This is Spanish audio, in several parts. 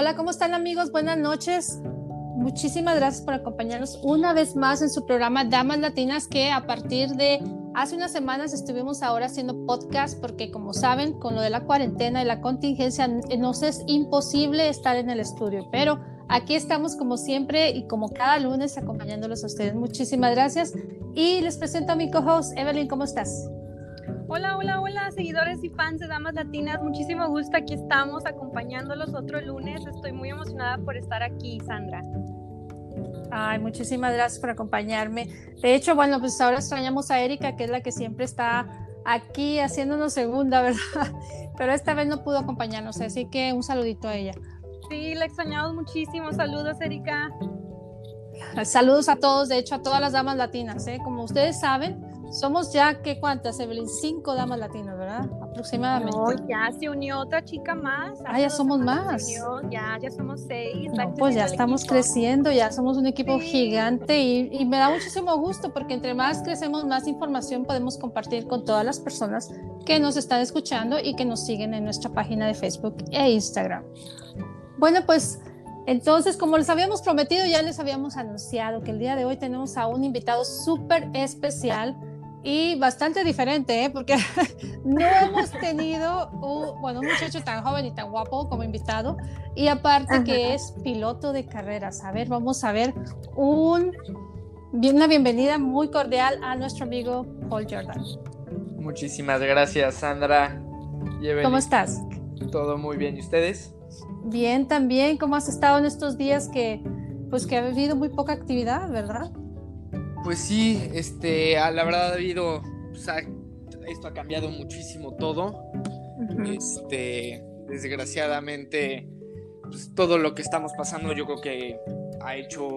Hola, ¿cómo están amigos? Buenas noches. Muchísimas gracias por acompañarnos una vez más en su programa Damas Latinas, que a partir de hace unas semanas estuvimos ahora haciendo podcast porque como saben, con lo de la cuarentena y la contingencia nos es imposible estar en el estudio, pero aquí estamos como siempre y como cada lunes acompañándolos a ustedes. Muchísimas gracias y les presento a mi co-host Evelyn, ¿cómo estás? Hola, hola, hola, seguidores y fans de Damas Latinas. Muchísimo gusto. Aquí estamos acompañándolos otro lunes. Estoy muy emocionada por estar aquí, Sandra. Ay, muchísimas gracias por acompañarme. De hecho, bueno, pues ahora extrañamos a Erika, que es la que siempre está aquí haciéndonos segunda, ¿verdad? Pero esta vez no pudo acompañarnos, así que un saludito a ella. Sí, la extrañamos muchísimo. Saludos, Erika. Saludos a todos, de hecho, a todas las damas latinas. ¿eh? Como ustedes saben, somos ya, ¿qué cuántas, Evelyn? Cinco damas latinas, ¿verdad? Aproximadamente. No, ya se unió otra chica más. Ah, ya somos más. ya, ya somos seis. No, pues ya estamos creciendo, ya somos un equipo gigante y, y, me da muchísimo gusto porque entre más crecemos, más información podemos compartir con todas las personas que nos están escuchando y que nos siguen en nuestra página de Facebook e Instagram. Bueno, pues entonces, como les habíamos prometido, ya les habíamos anunciado que el día de hoy tenemos a un invitado súper especial y bastante diferente, ¿eh? porque no hemos tenido un, bueno, un muchacho tan joven y tan guapo como invitado, y aparte que es piloto de carreras. A ver, vamos a ver un, una bienvenida muy cordial a nuestro amigo Paul Jordan. Muchísimas gracias, Sandra. ¿Cómo estás? Todo muy bien, ¿y ustedes? Bien, también. ¿Cómo has estado en estos días que, pues, que ha habido muy poca actividad, verdad? Pues sí, este, la verdad ha habido, pues, esto ha cambiado muchísimo todo. Este, desgraciadamente, pues, todo lo que estamos pasando, yo creo que ha hecho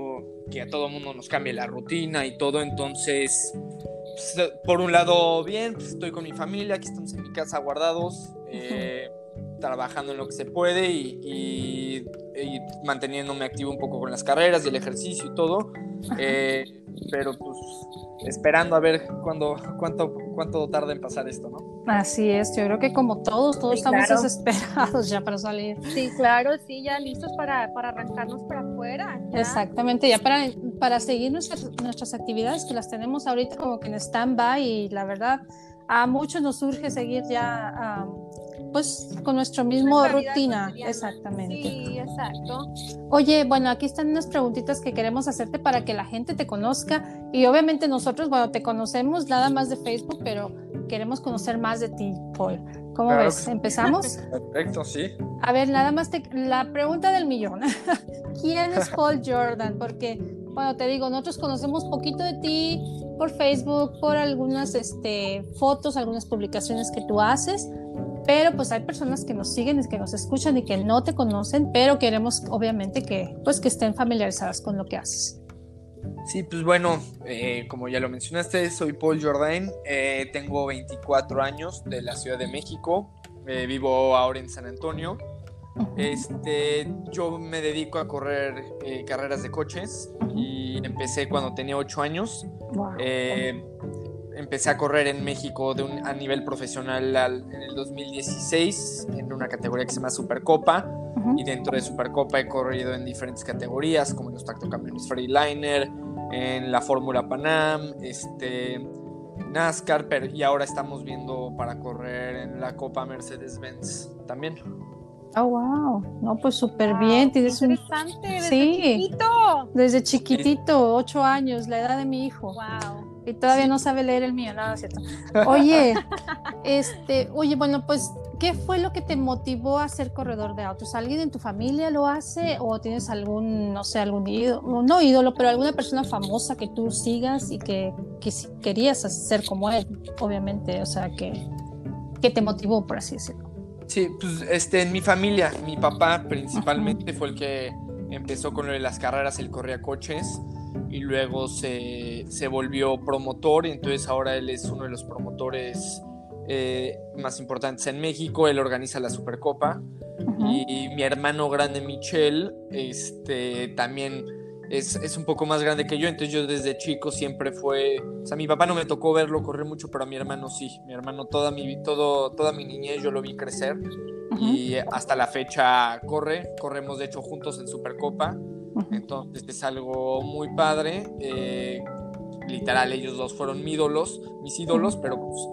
que a todo mundo nos cambie la rutina y todo. Entonces, pues, por un lado, bien, pues estoy con mi familia, aquí estamos en mi casa guardados, eh, trabajando en lo que se puede y, y, y, manteniéndome activo un poco con las carreras y el ejercicio y todo. Eh, pero pues esperando a ver cuándo, cuánto, cuánto tarda en pasar esto, ¿no? Así es, yo creo que como todos, todos estamos desesperados ya para salir. Sí, claro, sí, ya listos para, para arrancarnos para afuera. Exactamente, ya para, para seguir nuestras, nuestras actividades que las tenemos ahorita como que en stand-by y la verdad a muchos nos surge seguir ya pues con nuestra misma rutina, exactamente. Sí, exacto. Oye, bueno, aquí están unas preguntitas que queremos hacerte para que la gente te conozca y obviamente nosotros, bueno, te conocemos nada más de Facebook, pero queremos conocer más de ti, Paul. ¿Cómo ves? ¿Empezamos? Perfecto, sí. A ver, nada más la pregunta del millón. ¿Quién es Paul Jordan? Porque, bueno, te digo, nosotros conocemos poquito de ti por Facebook, por algunas este, fotos, algunas publicaciones que tú haces, pero pues hay personas que nos siguen, que nos escuchan y que no te conocen, pero queremos obviamente que pues que estén familiarizadas con lo que haces. Sí, pues bueno, eh, como ya lo mencionaste, soy Paul Jordain, eh, tengo 24 años de la Ciudad de México, eh, vivo ahora en San Antonio. Este, yo me dedico a correr carreras de coches y empecé cuando tenía 8 años. Empecé a correr en México de un, a nivel profesional en el 2016 en una categoría que se llama Supercopa y dentro de Supercopa he corrido en diferentes categorías como en los tractocamiones Freeliner, en la Fórmula Panam, este, NASCAR y ahora estamos viendo para correr en la Copa Mercedes-Benz también. Oh, wow. No, pues súper bien. Tienes interesante, un... desde sí, chiquitito. Desde chiquitito, ocho años, la edad de mi hijo. Wow. Y todavía no sabe leer el mío, nada, ¿cierto? Oye, este, oye, bueno, pues, ¿qué fue lo que te motivó a ser corredor de autos? ¿Alguien en tu familia lo hace o tienes algún, no sé, algún ídolo, no ídolo, pero alguna persona famosa que tú sigas y que, que querías ser como él, obviamente, o sea, que, que te motivó, por así decirlo? Sí, pues este, en mi familia, mi papá principalmente fue el que empezó con lo de las carreras, él corría coches y luego se, se, volvió promotor y entonces ahora él es uno de los promotores eh, más importantes en México, él organiza la Supercopa. Y, mi hermano grande Michel este, también es, un poco más grande que yo, entonces yo desde chico siempre fue, o sea, mi papá no me tocó verlo correr mucho, pero a mi hermano sí, mi hermano toda mi, todo, toda mi niñez yo lo vi crecer. Y hasta la fecha corre, corremos de hecho juntos en Supercopa, entonces es algo muy padre, eh, literal ellos dos fueron mis ídolos, mis ídolos, pero pues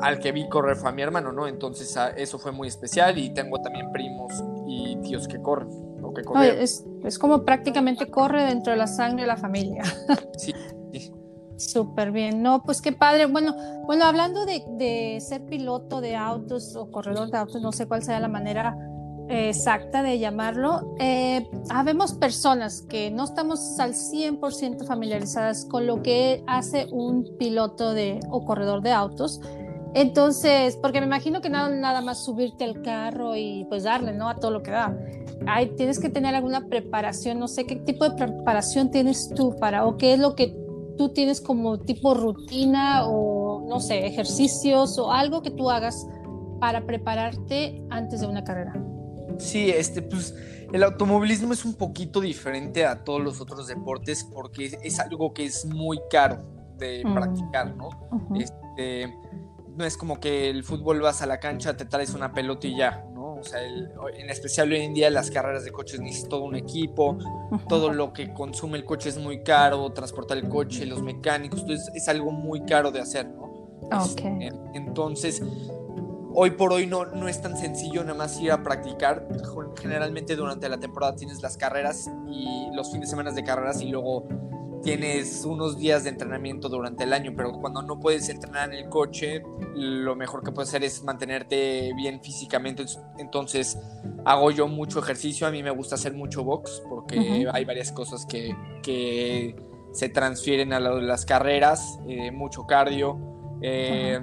al que vi correr fue a mi hermano, ¿no? Entonces eso fue muy especial y tengo también primos y tíos que corren o que corren. es, es, como prácticamente corre dentro de la sangre de la familia. sí, Súper bien, no, pues qué padre. Bueno, bueno, hablando de, de, ser piloto de autos o corredor de autos, no sé cuál sea la manera exacta de llamarlo, eh, habemos personas que no estamos al 100% familiarizadas con lo que hace un piloto de, o corredor de autos. Entonces, porque me imagino que nada, nada más subirte al carro y pues darle, ¿no? A todo lo que da. Tienes que tener alguna preparación, no sé qué tipo de preparación tienes tú para, o qué es lo que tú tienes como tipo rutina o, no sé, ejercicios o algo que tú hagas para prepararte antes de una carrera. Sí, este, pues el automovilismo es un poquito diferente a todos los otros deportes porque es algo que es muy caro de mm. practicar, ¿no? Este no es como que el fútbol vas a la cancha, te traes una pelota y ya, ¿no? O sea, en especial hoy en día las carreras de coches necesitas todo un equipo, todo lo que consume el coche es muy caro, transportar el coche, los mecánicos, entonces es algo muy caro de hacer, ¿no? Okay. Entonces, hoy por hoy no, no es tan sencillo nada más ir a practicar. Generalmente durante la temporada tienes las carreras y los fines de semana de carreras y luego tienes unos días de entrenamiento durante el año, pero cuando no puedes entrenar en el coche, lo mejor que puedes hacer es mantenerte bien físicamente. Entonces, hago yo mucho ejercicio. A mí me gusta hacer mucho box porque hay varias cosas que, que, se transfieren a las carreras, eh, mucho cardio. Eh,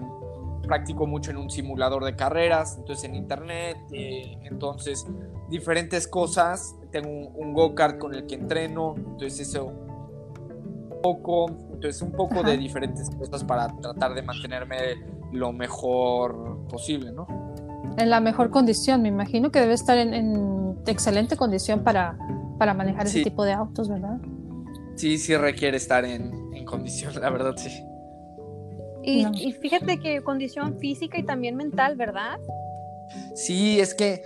practico mucho en un simulador de carreras, entonces en internet, eh, entonces diferentes cosas. Tengo un, un go-kart con el que entreno, entonces eso poco, entonces un poco de diferentes cosas para tratar de mantenerme lo mejor posible, ¿no? En la mejor condición, me imagino que debe estar en, excelente condición para, para manejar ese tipo de autos, ¿verdad? Sí, sí requiere estar en, en condición, la verdad, sí. Y, fíjate que condición física y también mental, ¿verdad? Sí, es que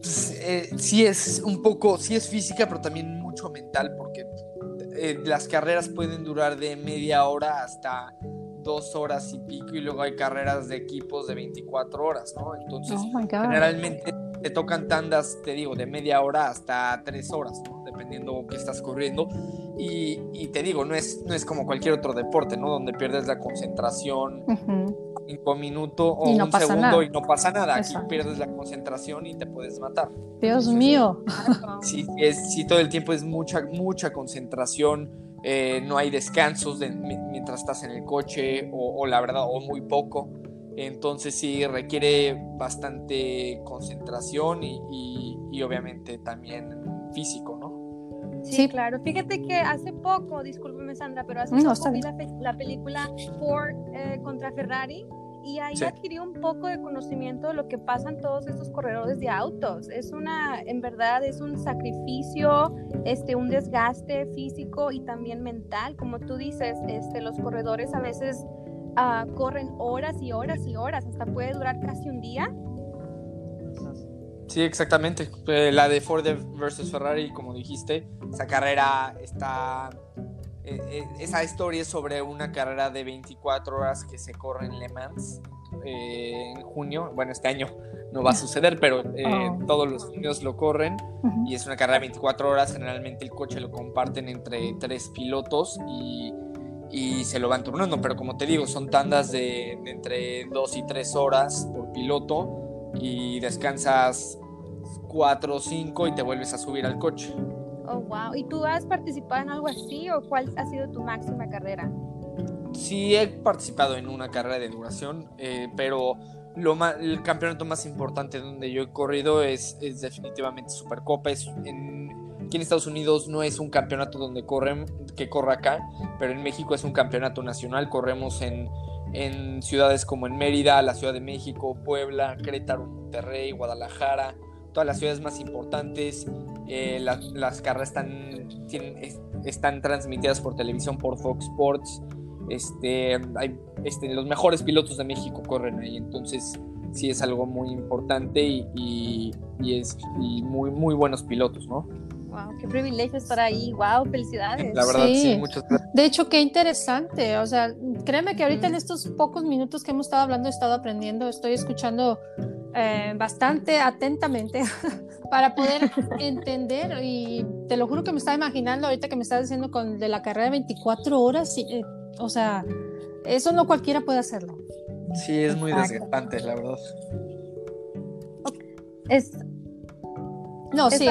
pues, eh, sí es un poco, sí es física, pero también mucho mental, porque eh, las carreras pueden durar de media hora hasta dos horas y pico y luego hay carreras de equipos de 24 horas, ¿no? Entonces, oh generalmente te tocan tandas, te digo, de media hora hasta tres horas, ¿no? Dependiendo qué estás corriendo. Y, y, te digo, no es, no es como cualquier otro deporte, ¿no? Donde pierdes la concentración cinco minutos o un segundo y no pasa nada. Aquí pierdes la concentración y te puedes matar. Dios mío. Sí, es, sí, todo el tiempo es mucha, mucha concentración. Eh, no hay descansos mientras estás en el coche o, la verdad, o muy poco. Entonces sí requiere bastante concentración y, y, obviamente también físico, ¿no? Sí, claro. Fíjate que hace poco, discúlpeme Sandra, pero hace poco vi la, película Ford eh, contra Ferrari y ahí adquirí un poco de conocimiento de lo que pasan todos estos corredores de autos. Es una, en verdad, es un sacrificio, este, un desgaste físico y también mental. Como tú dices, este, los corredores a veces uh, corren horas y horas y horas, hasta puede durar casi un día. Sí, exactamente. Eh, la de Ford versus Ferrari, como dijiste, esa carrera está eh, eh, esa historia es sobre una carrera de 24 horas que se corre en Le Mans eh, en junio. Bueno, este año no va a suceder, pero oh. todos los años lo corren y es una carrera de 24 horas. Generalmente el coche lo comparten entre tres pilotos y, y se lo van turnando, pero como te digo, son tandas de, de entre 2 y 3 horas por piloto y descansas 4 o 5 y te vuelves a subir al coche. Oh, wow. ¿Y tú has participado en algo así o cuál ha sido tu máxima carrera? Sí, he participado en una carrera de duración, eh, pero lo el campeonato más importante donde yo he corrido es, es definitivamente Supercopa. Es en, aquí en Estados Unidos no es un campeonato donde corren, que corre acá, pero en México es un campeonato nacional. Corremos en, en ciudades como en Mérida, la Ciudad de México, Puebla, Querétaro, Monterrey, Guadalajara, todas las ciudades más importantes. Eh, las carreras están, están transmitidas por televisión por Fox Sports. Este, hay, este, los mejores pilotos de México corren ahí, entonces sí es algo muy importante y, es muy, muy buenos pilotos, ¿no? Wow, qué privilegio estar ahí. Wow, felicidades. La verdad, sí, muchas gracias. De hecho, qué interesante. O sea, créeme que ahorita en estos pocos minutos que hemos estado hablando, he estado aprendiendo, estoy escuchando eh, bastante atentamente para poder entender. Y te lo juro que me estaba imaginando ahorita que me estás diciendo con de la carrera de 24 horas. Eh, o sea, eso no cualquiera puede hacerlo. Sí, es muy desgastante, la verdad. Es, no, sí,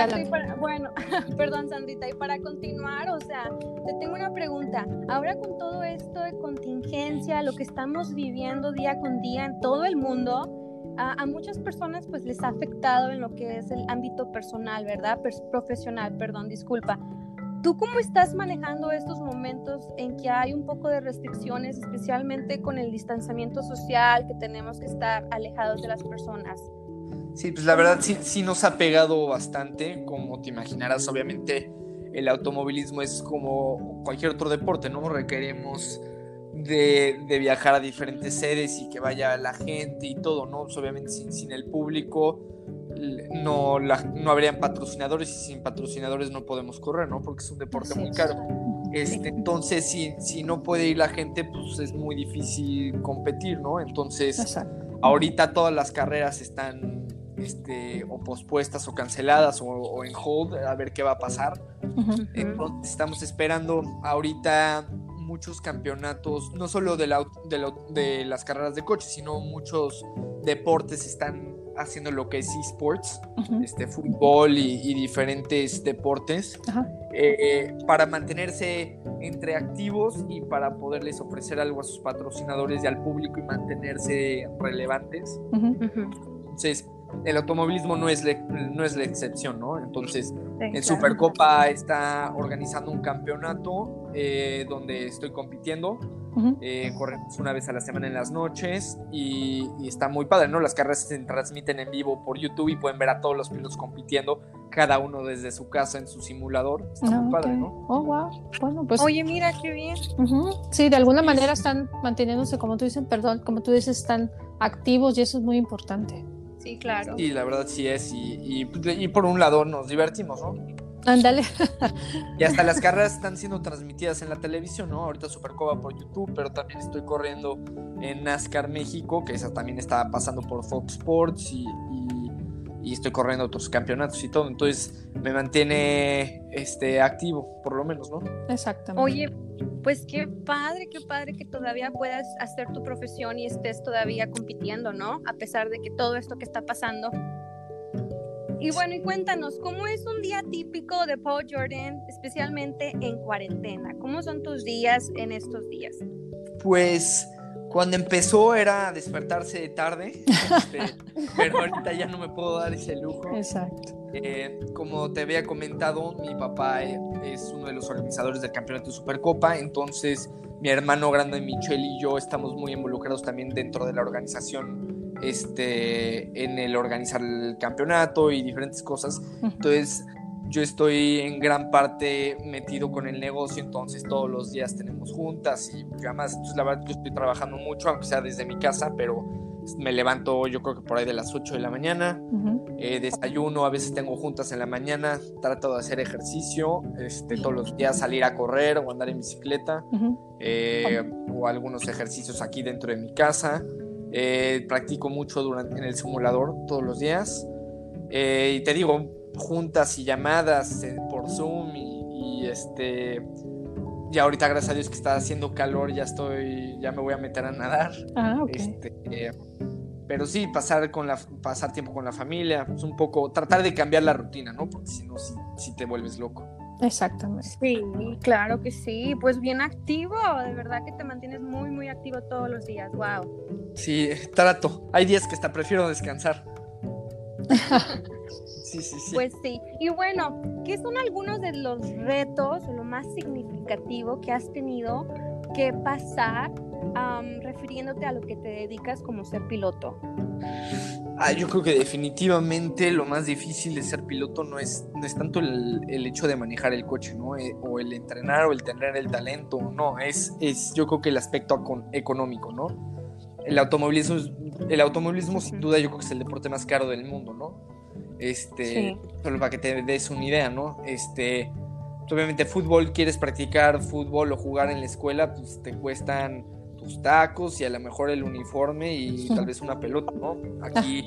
bueno, perdón, Sandrita, y para continuar, o sea, te tengo una pregunta. Ahora con todo esto de contingencia, lo que estamos viviendo día con día en todo el mundo, a, muchas personas pues les ha afectado en lo que es el ámbito personal, ¿verdad? profesional, perdón, disculpa. ¿Tú cómo estás manejando estos momentos en que hay un poco de restricciones, especialmente con el distanciamiento social, que tenemos que estar alejados de las personas? Sí, pues la verdad sí, sí nos ha pegado bastante, como te imaginarás, obviamente el automovilismo es como cualquier otro deporte, ¿no? Requerimos de, viajar a diferentes sedes y que vaya la gente y todo, ¿no? Pues obviamente sin, el público no, no habrían patrocinadores y sin patrocinadores no podemos correr, ¿no? Porque es un deporte muy caro. Este, entonces, si, si no puede ir la gente, pues es muy difícil competir, ¿no? Entonces, ahorita todas las carreras están este, o pospuestas o canceladas o, en hold a ver qué va a pasar. Entonces estamos esperando ahorita muchos campeonatos, no solo de, de, las carreras de coche, sino muchos deportes están haciendo lo que es esports, este, fútbol y, diferentes deportes, eh, para mantenerse entre activos y para poderles ofrecer algo a sus patrocinadores y al público y mantenerse relevantes. Entonces, el automovilismo no es, no es la excepción, ¿no? Entonces, en Supercopa está organizando un campeonato eh, donde estoy compitiendo. Eh, corremos una vez a la semana en las noches y, está muy padre, ¿no? Las carreras se transmiten en vivo por YouTube y pueden ver a todos los pilotos compitiendo, cada uno desde su casa en su simulador. Está muy ah, padre, ¿no? Oh, wow. Bueno, pues. Oye, mira qué bien. Sí, de alguna manera están manteniéndose, como tú dices, perdón, como tú dices, están activos y eso es muy importante. Sí, claro. Y la verdad sí es. Y, y, por un lado nos divertimos, ¿no? Ándale. y hasta las carreras están siendo transmitidas en la televisión, ¿no? Ahorita Supercoba por YouTube, pero también estoy corriendo en NASCAR México, que esa también está pasando por Fox Sports y, y estoy corriendo otros campeonatos y todo. Entonces me mantiene este, activo, por lo menos, ¿no? Exactamente. Oye, pues qué padre, qué padre que todavía puedas hacer tu profesión y estés todavía compitiendo, ¿no? A pesar de que todo esto que está pasando. Y bueno, y cuéntanos, ¿cómo es un día típico de Paul Jordan, especialmente en cuarentena? ¿Cómo son tus días en estos días? Pues cuando empezó era despertarse tarde, este, pero ahorita ya no me puedo dar ese lujo. Exacto. Eh, como te había comentado, mi papá eh, es uno de los organizadores del campeonato de Supercopa, entonces mi hermano grande Michelle y yo estamos muy involucrados también dentro de la organización, este, en el organizar el campeonato y diferentes cosas. Entonces yo estoy en gran parte metido con el negocio, entonces todos los días tenemos juntas y además, pues, la verdad yo estoy trabajando mucho, aunque sea desde mi casa, pero me levanto yo creo que por ahí de las 8 de la mañana, eh, desayuno, a veces tengo juntas en la mañana, trato de hacer ejercicio, este, todos los días salir a correr o andar en bicicleta, eh, o algunos ejercicios aquí dentro de mi casa, eh, practico mucho durante, en el simulador todos los días, y te digo, juntas y llamadas por Zoom y, y este y ahorita, gracias a Dios que está haciendo calor, ya estoy, ya me voy a meter a nadar. Ah, este, pero sí, pasar, con la, pasar tiempo con la familia, es pues un poco, tratar de cambiar la rutina, ¿no? Porque si no, si, te vuelves loco. Exactamente. Sí, claro que sí. Pues bien activo, de verdad que te mantienes muy, muy activo todos los días. Wow. Sí, trato. Hay días que hasta prefiero descansar. Sí, sí, sí. Pues sí. Y bueno, ¿qué son algunos de los retos o lo más significativo que has tenido que pasar refiriéndote a lo que te dedicas como ser piloto? Ah, yo creo que definitivamente lo más difícil de ser piloto no es, no es tanto el, el hecho de manejar el coche, ¿no? Eh, o el entrenar o el tener el talento, no, es, es yo creo que el aspecto económico, ¿no? El automovilismo, el automovilismo sin duda yo creo que es el deporte más caro del mundo, ¿no? Este, solo para que te des una idea, ¿no? Este, obviamente fútbol, quieres practicar fútbol o jugar en la escuela, pues te cuestan tus tacos y a lo mejor el uniforme y tal vez una pelota, ¿no? Aquí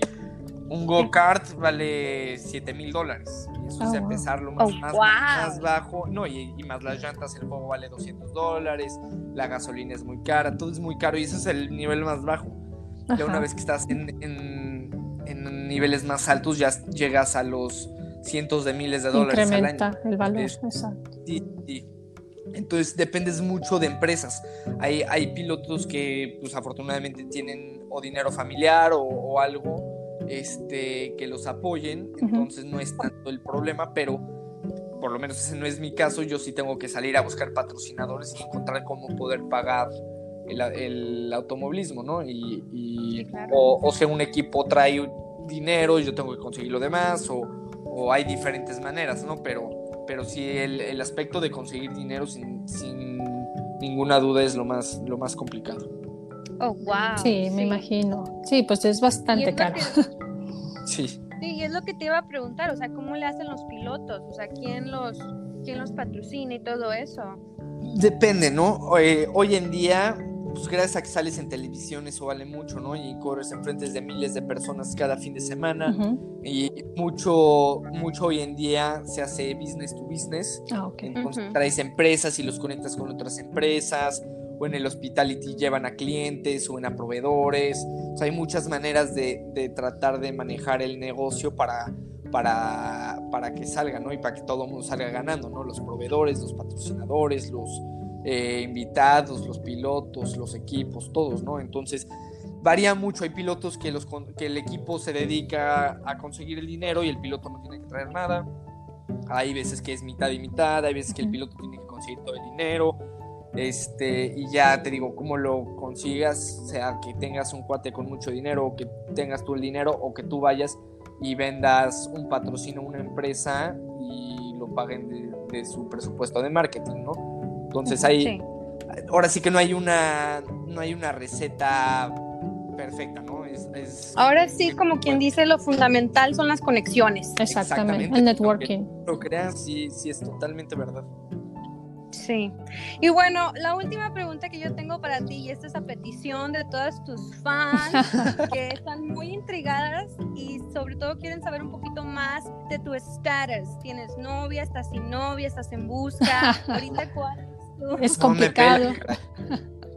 un go-kart vale 7 mil dólares. Y eso es oh, empezar lo más, oh, más, bajo. No, y, más las llantas, el juego vale 200 dólares, la gasolina es muy cara, todo es muy caro y eso es el nivel más bajo. Ya una vez que estás en, en, niveles más altos, ya llegas a los cientos de miles de dólares Incrementa al año. el valor, exacto. Sí, sí. Entonces dependes mucho de empresas. Hay, hay pilotos que pues afortunadamente tienen o dinero familiar o, algo este, que los apoyen, entonces no es tanto el problema, pero por lo menos ese no es mi caso, yo sí tengo que salir a buscar patrocinadores y encontrar cómo poder pagar el, el automovilismo, ¿no? Y, o, o sea, un equipo trae dinero y yo tengo que conseguir lo demás, o, o hay diferentes maneras, ¿no? Pero pero sí el, aspecto de conseguir dinero sin, ninguna duda es lo más, lo más complicado. Oh, wow. Sí, me imagino. Sí, pues es bastante caro. Sí. Sí, y es lo que te iba a preguntar, o sea, ¿cómo le hacen los pilotos? O sea, ¿quién los, quién los patrocina y todo eso? Depende, ¿no? Eh, hoy en día pues gracias a que sales en televisión eso vale mucho, ¿no? Y corres en frentes de miles de personas cada fin de semana. Y mucho, mucho hoy en día se hace business to business. Ah, okay. Entonces traes empresas y los conectas con otras empresas. O en el hospitality llevan a clientes o en a proveedores. O sea, hay muchas maneras de, de tratar de manejar el negocio para, para, para que salga, ¿no? Y para que todo el mundo salga ganando, ¿no? Los proveedores, los patrocinadores, los, eh, invitados, los pilotos, los equipos, todos, ¿no? Entonces, varía mucho. Hay pilotos que, los, que el equipo se dedica a conseguir el dinero y el piloto no tiene que traer nada. Hay veces que es mitad y mitad, hay veces que el piloto tiene que conseguir todo el dinero. Este, y ya te digo, cómo lo consigas, sea que tengas un cuate con mucho dinero, o que tengas tú el dinero, o que tú vayas y vendas un patrocinio a una empresa y lo paguen de su presupuesto de marketing, ¿no? Entonces hay, ahora sí que no hay una, no hay una receta perfecta, ¿no? Es, ahora sí, como quien dice, lo fundamental son las conexiones. Exactamente, el networking. Lo creas, sí, sí, es totalmente verdad. Sí. Y bueno, la última pregunta que yo tengo para ti, y esta es a petición de todas tus fans que están muy intrigadas y sobre todo quieren saber un poquito más de tu status. ¿Tienes novia? ¿Estás sin novia? ¿Estás en busca? ¿Ahorita cuál es complicado.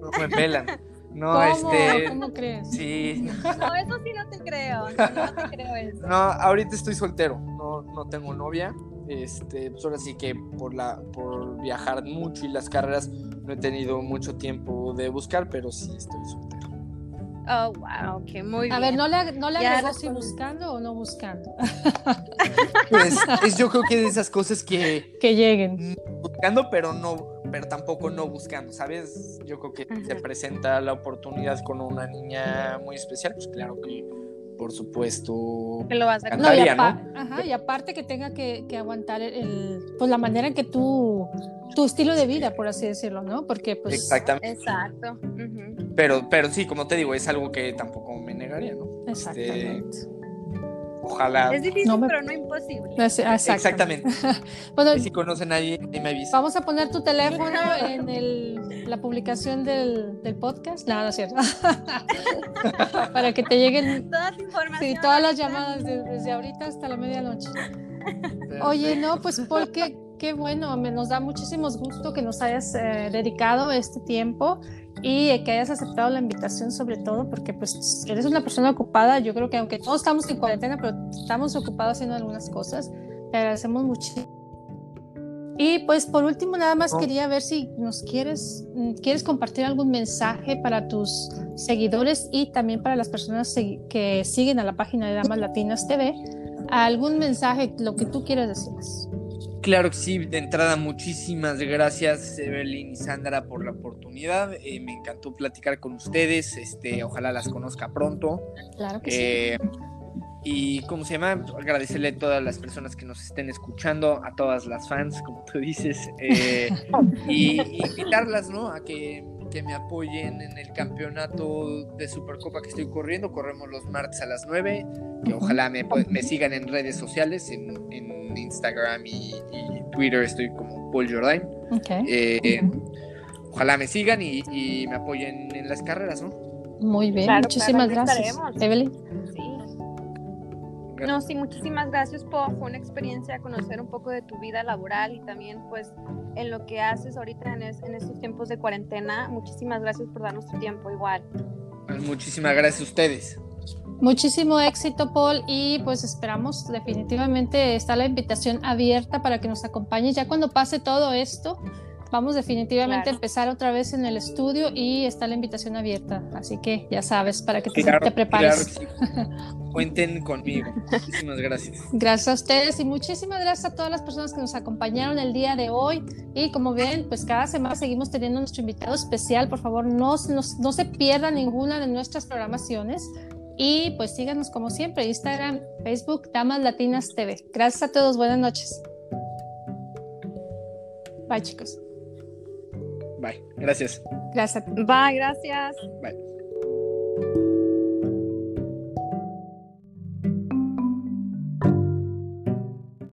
No me pelan. No, ¿Cómo? este. ¿Cómo crees? Sí. No, eso sí no te creo. No te creo eso. No, ahorita estoy soltero. No, no tengo novia. Este, pues ahora sí que por la, por viajar mucho y las carreras no he tenido mucho tiempo de buscar, pero sí estoy soltero. Oh, wow, que muy bien. A ver, ¿no le, no le agregó si buscando o no buscando? Pues es, yo creo que de esas cosas que... Que lleguen. Buscando, pero no, pero tampoco no buscando, ¿sabes? Yo creo que se presenta la oportunidad con una niña muy especial, pues claro que por supuesto que lo vas a no, y, Ajá, y aparte que tenga que, que, aguantar el, pues la manera en que tú tu estilo de vida por así decirlo no porque pues exactamente. Exacto pero pero sí como te digo es algo que tampoco me negaría no este, exactamente Ojalá. Es difícil, pero no imposible. Exactamente. bueno, si conocen a nadie, me avisa. Vamos a poner tu teléfono en el, la publicación del, del podcast. No, no es cierto. Para que te lleguen todas las llamadas desde ahorita hasta la medianoche. Oye, no, pues porque qué bueno, me, nos da muchísimo gusto que nos hayas eh, dedicado este tiempo y que hayas aceptado la invitación sobre todo porque pues eres una persona ocupada, yo creo que aunque todos estamos en cuarentena, pero estamos ocupados haciendo algunas cosas, te agradecemos muchísimo. Y pues por último nada más oh. quería ver si nos quieres, quieres compartir algún mensaje para tus seguidores y también para las personas que siguen a la página de Damas Latinas TV, algún mensaje, lo que tú quieras decirles. Claro que sí, de entrada muchísimas gracias Evelyn y Sandra por la oportunidad. Eh, me encantó platicar con ustedes. Este, ojalá las conozca pronto. Claro que sí. Eh, y cómo se llama, agradecerle a todas las personas que nos estén escuchando, a todas las fans, como tú dices, eh, y, invitarlas, ¿no? A que, me apoyen en el campeonato de Supercopa que estoy corriendo. Corremos los martes a las 9. Que ojalá me, sigan en redes sociales, en, Instagram y, Twitter estoy como Paul Jordan. Eh, ojalá me sigan y, me apoyen en las carreras, ¿no? Muy bien, muchísimas gracias. Evelyn. No, sí, muchísimas gracias, Po. Fue una experiencia conocer un poco de tu vida laboral y también, pues, en lo que haces ahorita en, estos tiempos de cuarentena. Muchísimas gracias por darnos tu tiempo, igual. Pues, muchísimas gracias a ustedes. Muchísimo éxito, Paul, y pues esperamos definitivamente está la invitación abierta para que nos acompañes ya cuando pase todo esto Vamos definitivamente a empezar otra vez en el estudio y está la invitación abierta, así que ya sabes, para que te, prepares. Cuenten conmigo. Muchísimas gracias. Gracias a ustedes y muchísimas gracias a todas las personas que nos acompañaron el día de hoy. Y como ven, pues cada semana seguimos teniendo nuestro invitado especial. Por favor, no, no, no se pierda ninguna de nuestras programaciones. Y pues síganos como siempre, Instagram, Facebook, Damas Latinas TV. Gracias a todos, buenas noches. Bye chicos. Bye. Gracias. Gracias. Bye, gracias. Bye.